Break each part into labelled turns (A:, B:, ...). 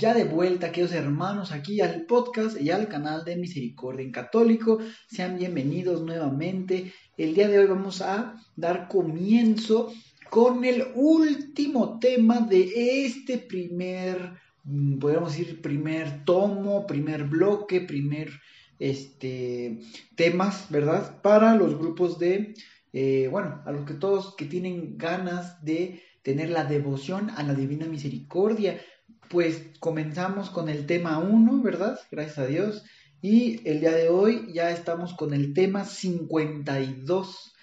A: Ya de vuelta, queridos hermanos, aquí al podcast y al canal de Misericordia en Católico. Sean bienvenidos nuevamente. El día de hoy vamos a dar comienzo con el último tema de este primer, mm, podríamos decir, primer tomo, primer bloque, primer este, temas, ¿verdad? Para los grupos de eh, bueno, a los que todos que tienen ganas de tener la devoción a la divina misericordia, pues comenzamos con el tema 1, ¿verdad? Gracias a Dios. Y el día de hoy ya estamos con el tema 52.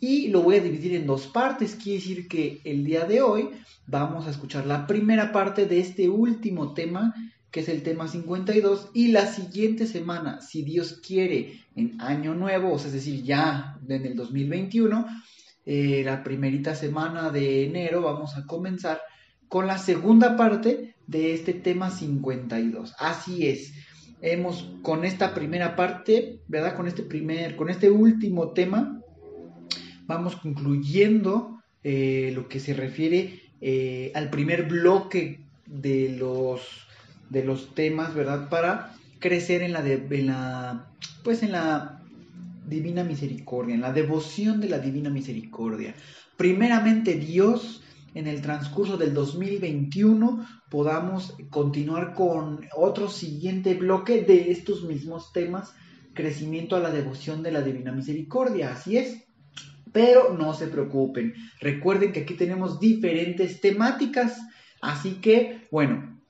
A: Y lo voy a dividir en dos partes. Quiere decir que el día de hoy vamos a escuchar la primera parte de este último tema que es el tema 52, y la siguiente semana, si Dios quiere, en año nuevo, o sea, es decir, ya en el 2021, eh, la primerita semana de enero vamos a comenzar con la segunda parte de este tema 52. Así es. Hemos con esta primera parte, ¿verdad? Con este primer, con este último tema, vamos concluyendo eh, lo que se refiere eh, al primer bloque de los de los temas, ¿verdad? Para crecer en la, de, la, pues en la divina misericordia, en la devoción de la divina misericordia. Primeramente Dios, en el transcurso del 2021, podamos continuar con otro siguiente bloque de estos mismos temas, crecimiento a la devoción de la divina misericordia, así es. Pero no se preocupen, recuerden que aquí tenemos diferentes temáticas, así que, bueno,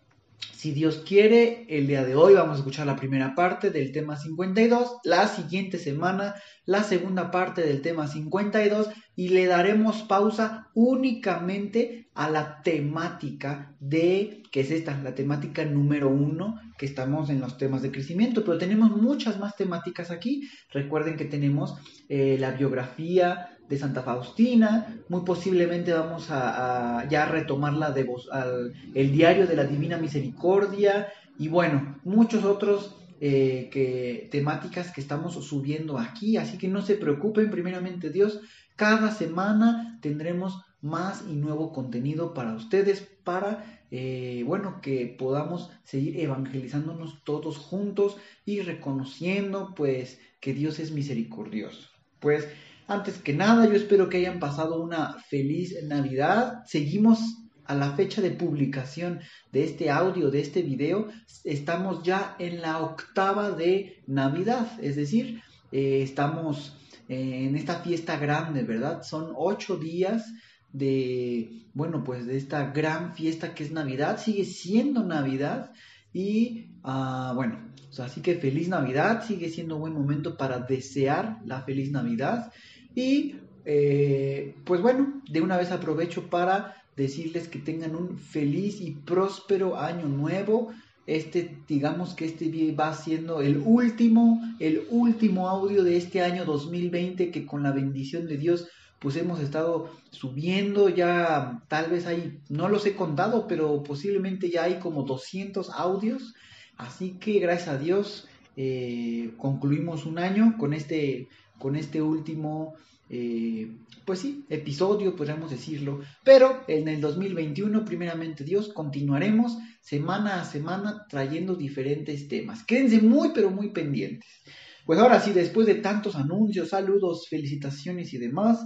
A: si Dios quiere, el día de hoy vamos a escuchar la primera parte del tema 52, la siguiente semana la segunda parte del tema 52 y le daremos pausa únicamente a la temática de, que es esta, la temática número uno, que estamos en los temas de crecimiento, pero tenemos muchas más temáticas aquí. Recuerden que tenemos eh, la biografía de Santa Faustina, muy posiblemente vamos a, ya retomar de, al, el diario de la Divina Misericordia. Y bueno, muchos otros eh, que, temáticas que estamos subiendo aquí, así que no se preocupen, primeramente Dios, cada semana tendremos más y nuevo contenido para ustedes, para, eh, bueno, que podamos seguir evangelizándonos todos juntos y reconociendo, pues, que Dios es misericordioso. Pues, antes que nada, yo espero que hayan pasado una feliz Navidad. Seguimos a la fecha de publicación de este audio, de este video, estamos ya en la octava de Navidad, es decir, eh, estamos eh, en esta fiesta grande, ¿verdad? Son ocho días de, bueno, pues de esta gran fiesta que es Navidad, sigue siendo Navidad y, ah, bueno, así que feliz Navidad, sigue siendo un buen momento para desear la feliz Navidad y eh, pues bueno, de una vez aprovecho para decirles que tengan un feliz y próspero año nuevo. Este, digamos que este va siendo el último, el último audio de este año 2020 que con la bendición de Dios pues hemos estado subiendo ya, tal vez hay, no los he contado, pero posiblemente ya hay como 200 audios. Así que gracias a Dios eh, concluimos un año con este con este último, eh, pues sí, episodio, podríamos decirlo. Pero en el 2021, primeramente Dios, continuaremos semana a semana trayendo diferentes temas. Quédense muy, pero muy pendientes. Pues ahora sí, después de tantos anuncios, saludos, felicitaciones y demás,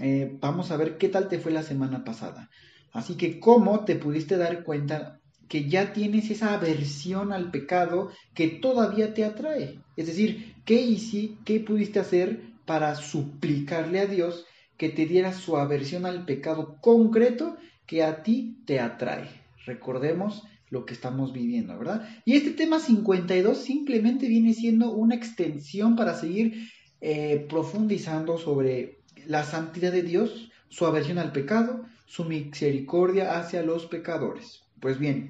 A: eh, vamos a ver qué tal te fue la semana pasada. Así que, ¿cómo te pudiste dar cuenta que ya tienes esa aversión al pecado que todavía te atrae? Es decir, ¿qué hice, qué pudiste hacer para suplicarle a Dios que te diera su aversión al pecado concreto que a ti te atrae? Recordemos lo que estamos viviendo, ¿verdad? Y este tema 52 simplemente viene siendo una extensión para seguir eh, profundizando sobre la santidad de Dios, su aversión al pecado, su misericordia hacia los pecadores. Pues bien,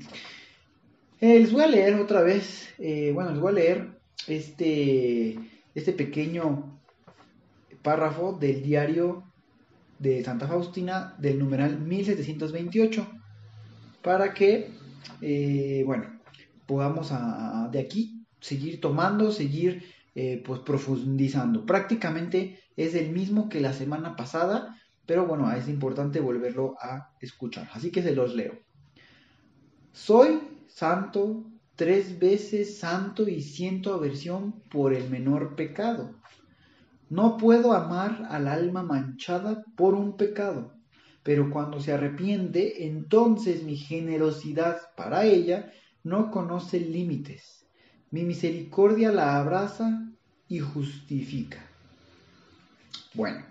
A: Eh, les voy a leer otra vez, eh, bueno, les voy a leer este, este pequeño párrafo del diario de Santa Faustina del numeral 1728 para que, eh, bueno, podamos de aquí seguir tomando, seguir pues profundizando. Prácticamente es el mismo que la semana pasada, pero bueno, es importante volverlo a escuchar. Así que se los leo. Soy santo, tres veces santo y siento aversión por el menor pecado. No puedo amar al alma manchada por un pecado, pero cuando se arrepiente, entonces mi generosidad para ella no conoce límites. Mi misericordia la abraza y justifica. Bueno,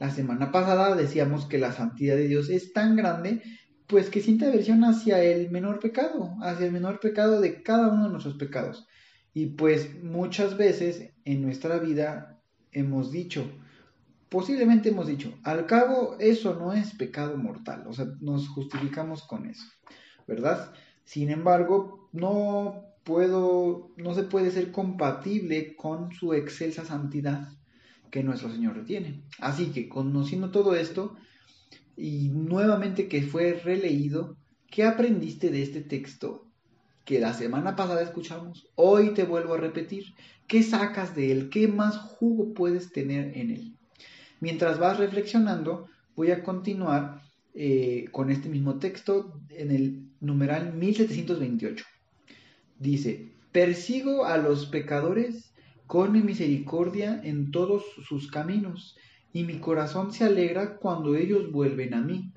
A: la semana pasada decíamos que la santidad de Dios es tan grande, pues que siente aversión hacia el menor pecado, hacia el menor pecado de cada uno de nuestros pecados. Y pues muchas veces en nuestra vida hemos dicho, posiblemente hemos dicho, al cabo eso no es pecado mortal, o sea, nos justificamos con eso, ¿verdad? Sin embargo, no puedo, no se puede ser compatible con su excelsa santidad que nuestro Señor tiene. Así que conociendo todo esto y nuevamente que fue releído, ¿qué aprendiste de este texto que la semana pasada escuchamos? Hoy te vuelvo a repetir. ¿Qué sacas de él? ¿Qué más jugo puedes tener en él? Mientras vas reflexionando, voy a continuar eh, con este mismo texto en el numeral 1728. Dice, persigo a los pecadores con mi misericordia en todos sus caminos, y mi corazón se alegra cuando ellos vuelven a mí.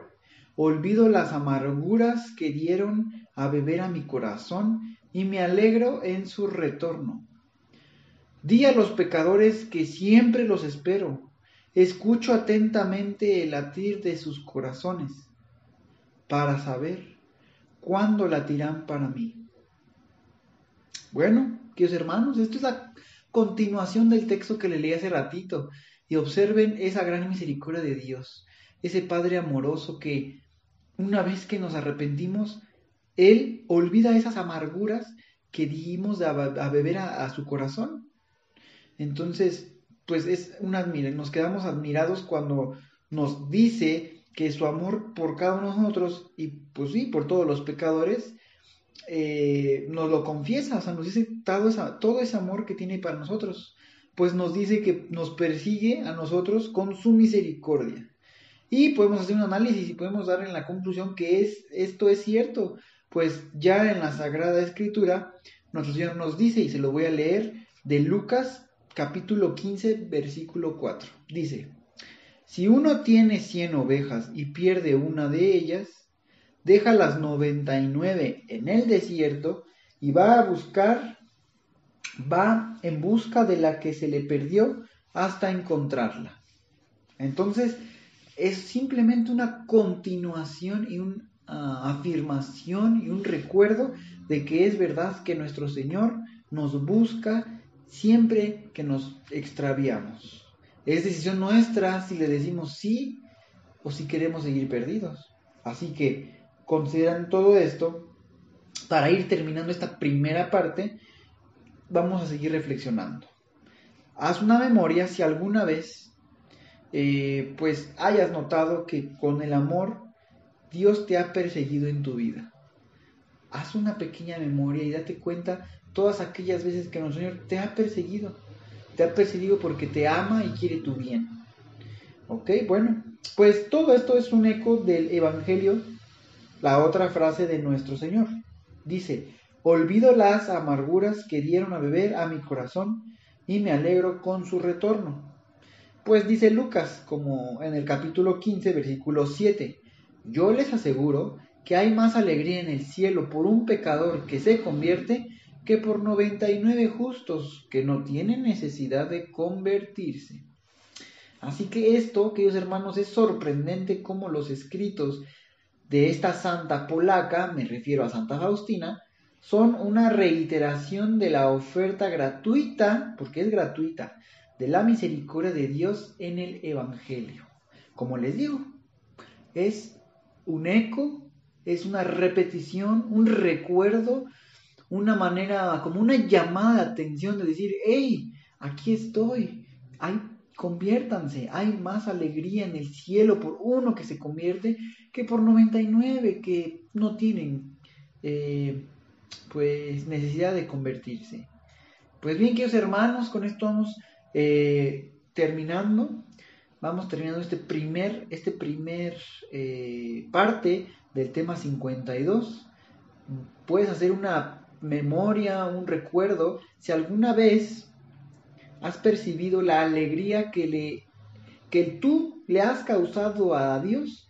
A: Olvido las amarguras que dieron a beber a mi corazón, y me alegro en su retorno. Di a los pecadores que siempre los espero, escucho atentamente el latir de sus corazones, para saber cuándo latirán para mí. Bueno, queridos hermanos, esto es la continuación del texto que le leí hace ratito y observen esa gran misericordia de Dios, ese Padre amoroso que una vez que nos arrepentimos, Él olvida esas amarguras que dimos a, beber a, su corazón. Entonces, pues es una nos quedamos admirados cuando nos dice que su amor por cada uno de nosotros y pues sí, por todos los pecadores, eh, nos lo confiesa, o sea, nos dice todo, ese amor que tiene para nosotros, pues nos dice que nos persigue a nosotros con su misericordia. Y podemos hacer un análisis y podemos dar en la conclusión que es, esto es cierto, pues ya en la Sagrada Escritura, nuestro Señor nos dice, y se lo voy a leer, de Lucas capítulo 15, versículo 4. Dice, si uno tiene 100 ovejas y pierde una de ellas, deja las 99 en el desierto y va a buscar, va en busca de la que se le perdió hasta encontrarla. Entonces, es simplemente una continuación y una ah, afirmación y un recuerdo de que es verdad que nuestro Señor nos busca siempre que nos extraviamos. Es decisión nuestra si le decimos sí o si queremos seguir perdidos. Así que consideran todo esto, para ir terminando esta primera parte, vamos a seguir reflexionando. Haz una memoria si alguna vez, eh, pues, hayas notado que con el amor Dios te ha perseguido en tu vida. Haz una pequeña memoria y date cuenta todas aquellas veces que el Señor te ha perseguido. Te ha perseguido porque te ama y quiere tu bien. ¿Ok? Bueno, pues todo esto es un eco del Evangelio la otra frase de nuestro Señor. Dice, olvido las amarguras que dieron a beber a mi corazón y me alegro con su retorno. Pues dice Lucas, como en el capítulo 15, versículo 7, yo les aseguro que hay más alegría en el cielo por un pecador que se convierte que por 99 justos que no tienen necesidad de convertirse. Así que esto, queridos hermanos, es sorprendente como los escritos de esta santa polaca, me refiero a Santa Faustina, son una reiteración de la oferta gratuita, porque es gratuita, de la misericordia de Dios en el Evangelio. Como les digo, es un eco, es una repetición, un recuerdo una manera, como una llamada de atención de decir, hey, aquí estoy, hay, conviértanse, hay más alegría en el cielo por uno que se convierte que por 99 que no tienen eh, pues necesidad de convertirse. Pues bien, queridos hermanos, con esto vamos eh, terminando. Vamos terminando este primer, este primer eh, parte del tema 52. Puedes hacer una memoria, un recuerdo, si alguna vez has percibido la alegría que, le, que tú le has causado a Dios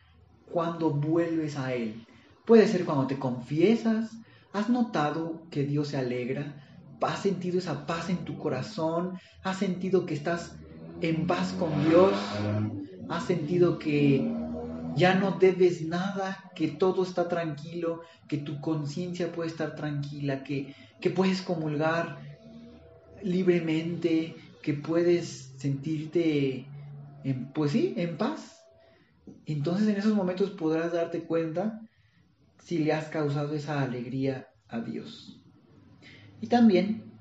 A: cuando vuelves a Él. Puede ser cuando te confiesas, has notado que Dios se alegra, has sentido esa paz en tu corazón, has sentido que estás en paz con Dios, has sentido que ya no debes nada, que todo está tranquilo, que tu conciencia puede estar tranquila, que, que puedes comulgar libremente, que puedes sentirte, en, pues sí, en paz. Entonces en esos momentos podrás darte cuenta si le has causado esa alegría a Dios. Y también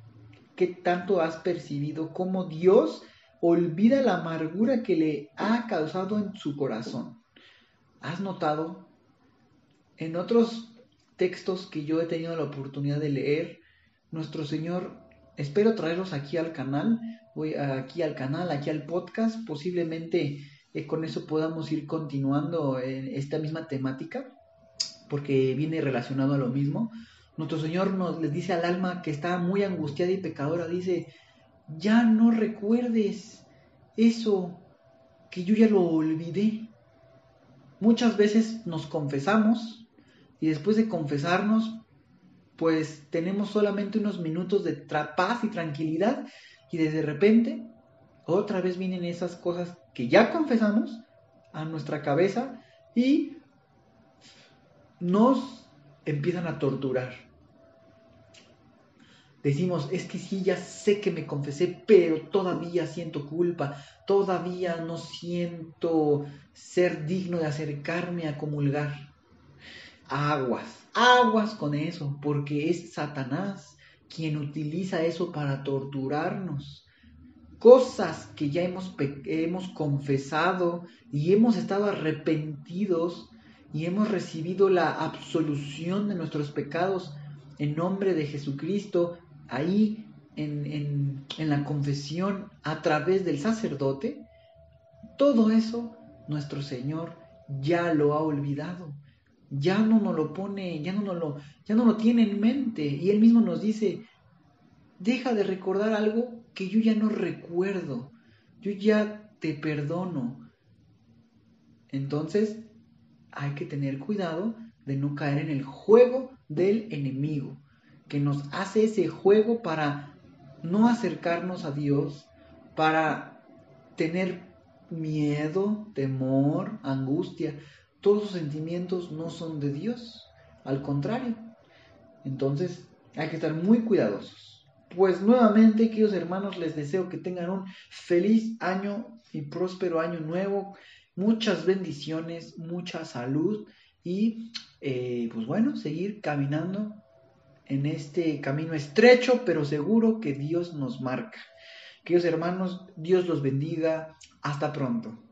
A: qué tanto has percibido cómo Dios olvida la amargura que le ha causado en su corazón. ¿Has notado? En otros textos que yo he tenido la oportunidad de leer, nuestro Señor, espero traerlos aquí al canal, voy aquí al canal, aquí al podcast, posiblemente eh, con eso podamos ir continuando en esta misma temática, porque viene relacionado a lo mismo. Nuestro Señor nos les dice al alma que está muy angustiada y pecadora, dice, ya no recuerdes eso que yo ya lo olvidé. Muchas veces nos confesamos y después de confesarnos, pues tenemos solamente unos minutos de paz y tranquilidad y de repente otra vez vienen esas cosas que ya confesamos a nuestra cabeza y nos empiezan a torturar. Decimos, es que sí, ya sé que me confesé, pero todavía siento culpa, todavía no siento ser digno de acercarme a comulgar. Aguas, aguas con eso, porque es Satanás quien utiliza eso para torturarnos. Cosas que ya hemos, hemos confesado y hemos estado arrepentidos y hemos recibido la absolución de nuestros pecados en nombre de Jesucristo ahí en, la confesión a través del sacerdote, todo eso nuestro Señor ya lo ha olvidado, ya no nos lo pone, ya no lo, ya no lo tiene en mente. Y Él mismo nos dice, deja de recordar algo que yo ya no recuerdo, yo ya te perdono. Entonces, hay que tener cuidado de no caer en el juego del enemigo que nos hace ese juego para no acercarnos a Dios, para tener miedo, temor, angustia. Todos los sentimientos no son de Dios, al contrario. Entonces hay que estar muy cuidadosos. Pues nuevamente, queridos hermanos, les deseo que tengan un feliz año y próspero año nuevo, muchas bendiciones, mucha salud y eh, pues bueno, seguir caminando en este camino estrecho pero seguro que Dios nos marca. Queridos hermanos, Dios los bendiga. Hasta pronto.